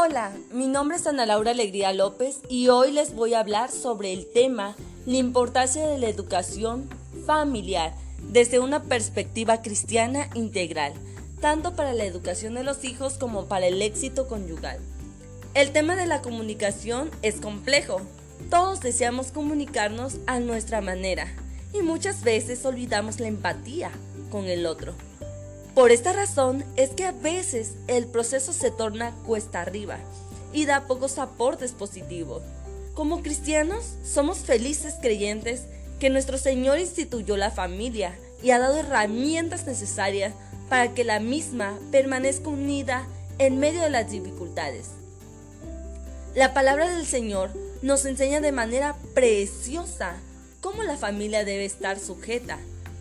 Hola, mi nombre es Ana Laura Alegría López y hoy les voy a hablar sobre el tema la importancia de la educación familiar desde una perspectiva cristiana integral, tanto para la educación de los hijos como para el éxito conyugal. El tema de la comunicación es complejo. Todos deseamos comunicarnos a nuestra manera y muchas veces olvidamos la empatía con el otro. Por esta razón es que a veces el proceso se torna cuesta arriba y da pocos aportes positivos. Como cristianos somos felices creyentes que nuestro Señor instituyó la familia y ha dado herramientas necesarias para que la misma permanezca unida en medio de las dificultades. La palabra del Señor nos enseña de manera preciosa cómo la familia debe estar sujeta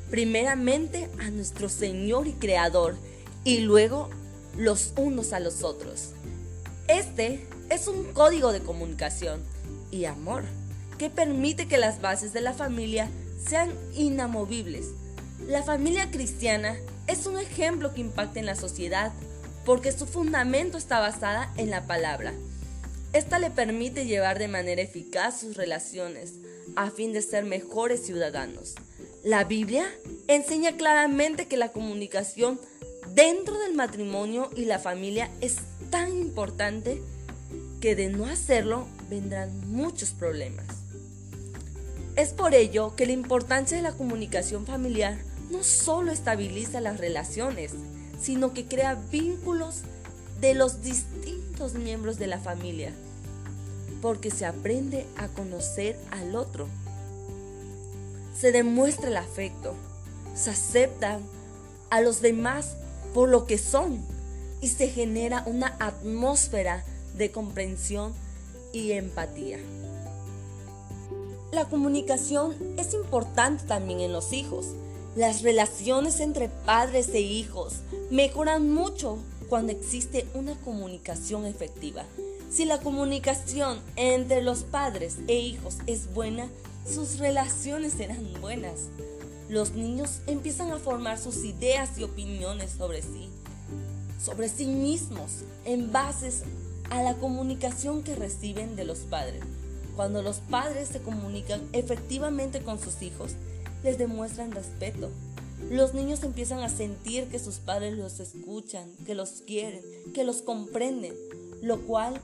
primeramente a nuestro Señor y Creador y luego los unos a los otros. Este es un código de comunicación y amor que permite que las bases de la familia sean inamovibles. La familia cristiana es un ejemplo que impacta en la sociedad porque su fundamento está basada en la palabra. Esta le permite llevar de manera eficaz sus relaciones a fin de ser mejores ciudadanos. La Biblia enseña claramente que la comunicación dentro del matrimonio y la familia es tan importante que de no hacerlo vendrán muchos problemas. Es por ello que la importancia de la comunicación familiar no solo estabiliza las relaciones, sino que crea vínculos de los distintos miembros de la familia, porque se aprende a conocer al otro se demuestra el afecto, se aceptan a los demás por lo que son y se genera una atmósfera de comprensión y empatía. La comunicación es importante también en los hijos. Las relaciones entre padres e hijos mejoran mucho cuando existe una comunicación efectiva. Si la comunicación entre los padres e hijos es buena, sus relaciones serán buenas. Los niños empiezan a formar sus ideas y opiniones sobre sí, sobre sí mismos, en bases a la comunicación que reciben de los padres. Cuando los padres se comunican efectivamente con sus hijos, les demuestran respeto. Los niños empiezan a sentir que sus padres los escuchan, que los quieren, que los comprenden, lo cual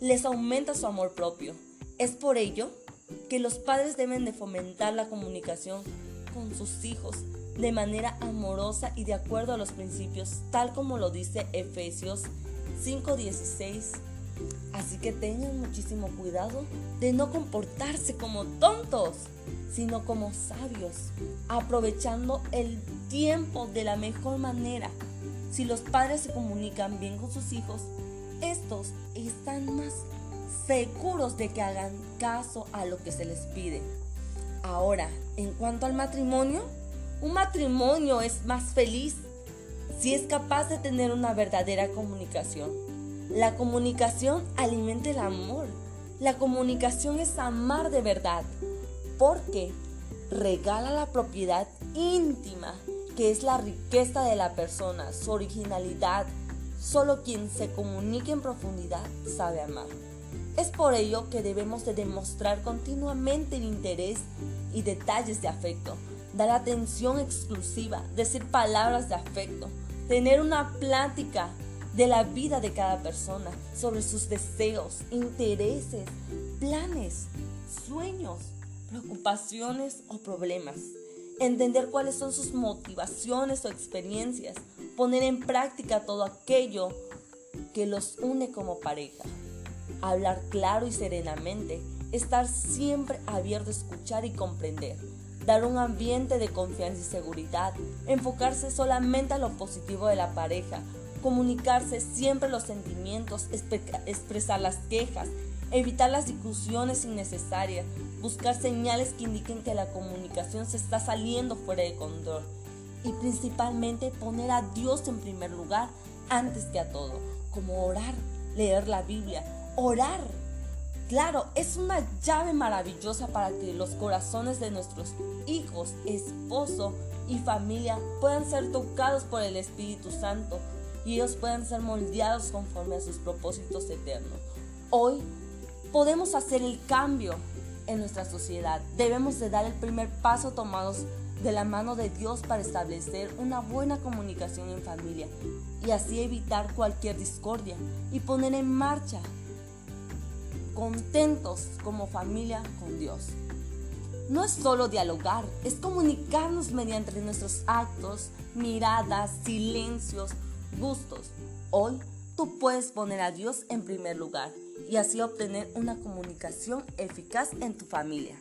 les aumenta su amor propio. Es por ello que los padres deben de fomentar la comunicación con sus hijos de manera amorosa y de acuerdo a los principios, tal como lo dice Efesios 5:16. Así que tengan muchísimo cuidado de no comportarse como tontos, sino como sabios, aprovechando el tiempo de la mejor manera. Si los padres se comunican bien con sus hijos, estos están más seguros de que hagan caso a lo que se les pide. Ahora, en cuanto al matrimonio, un matrimonio es más feliz si es capaz de tener una verdadera comunicación. La comunicación alimenta el amor. La comunicación es amar de verdad, porque regala la propiedad íntima, que es la riqueza de la persona, su originalidad. Solo quien se comunica en profundidad sabe amar. Es por ello que debemos de demostrar continuamente el interés y detalles de afecto, dar atención exclusiva, decir palabras de afecto, tener una plática de la vida de cada persona, sobre sus deseos, intereses, planes, sueños, preocupaciones o problemas. Entender cuáles son sus motivaciones o experiencias, poner en práctica todo aquello que los une como pareja. Hablar claro y serenamente, estar siempre abierto a escuchar y comprender, dar un ambiente de confianza y seguridad, enfocarse solamente a lo positivo de la pareja, comunicarse siempre los sentimientos, expresar las quejas, evitar las discusiones innecesarias, buscar señales que indiquen que la comunicación se está saliendo fuera de control y principalmente poner a Dios en primer lugar antes que a todo, como orar, leer la Biblia, orar. Claro, es una llave maravillosa para que los corazones de nuestros hijos, esposo y familia puedan ser tocados por el Espíritu Santo, y ellos puedan ser moldeados conforme a sus propósitos eternos. Hoy podemos hacer el cambio en nuestra sociedad. Debemos de dar el primer paso tomados de la mano de Dios para establecer una buena comunicación en familia y así evitar cualquier discordia y poner en marcha contentos como familia con Dios. No es solo dialogar, es comunicarnos mediante nuestros actos, miradas, silencios, gustos. Hoy tú puedes poner a Dios en primer lugar y así obtener una comunicación eficaz en tu familia.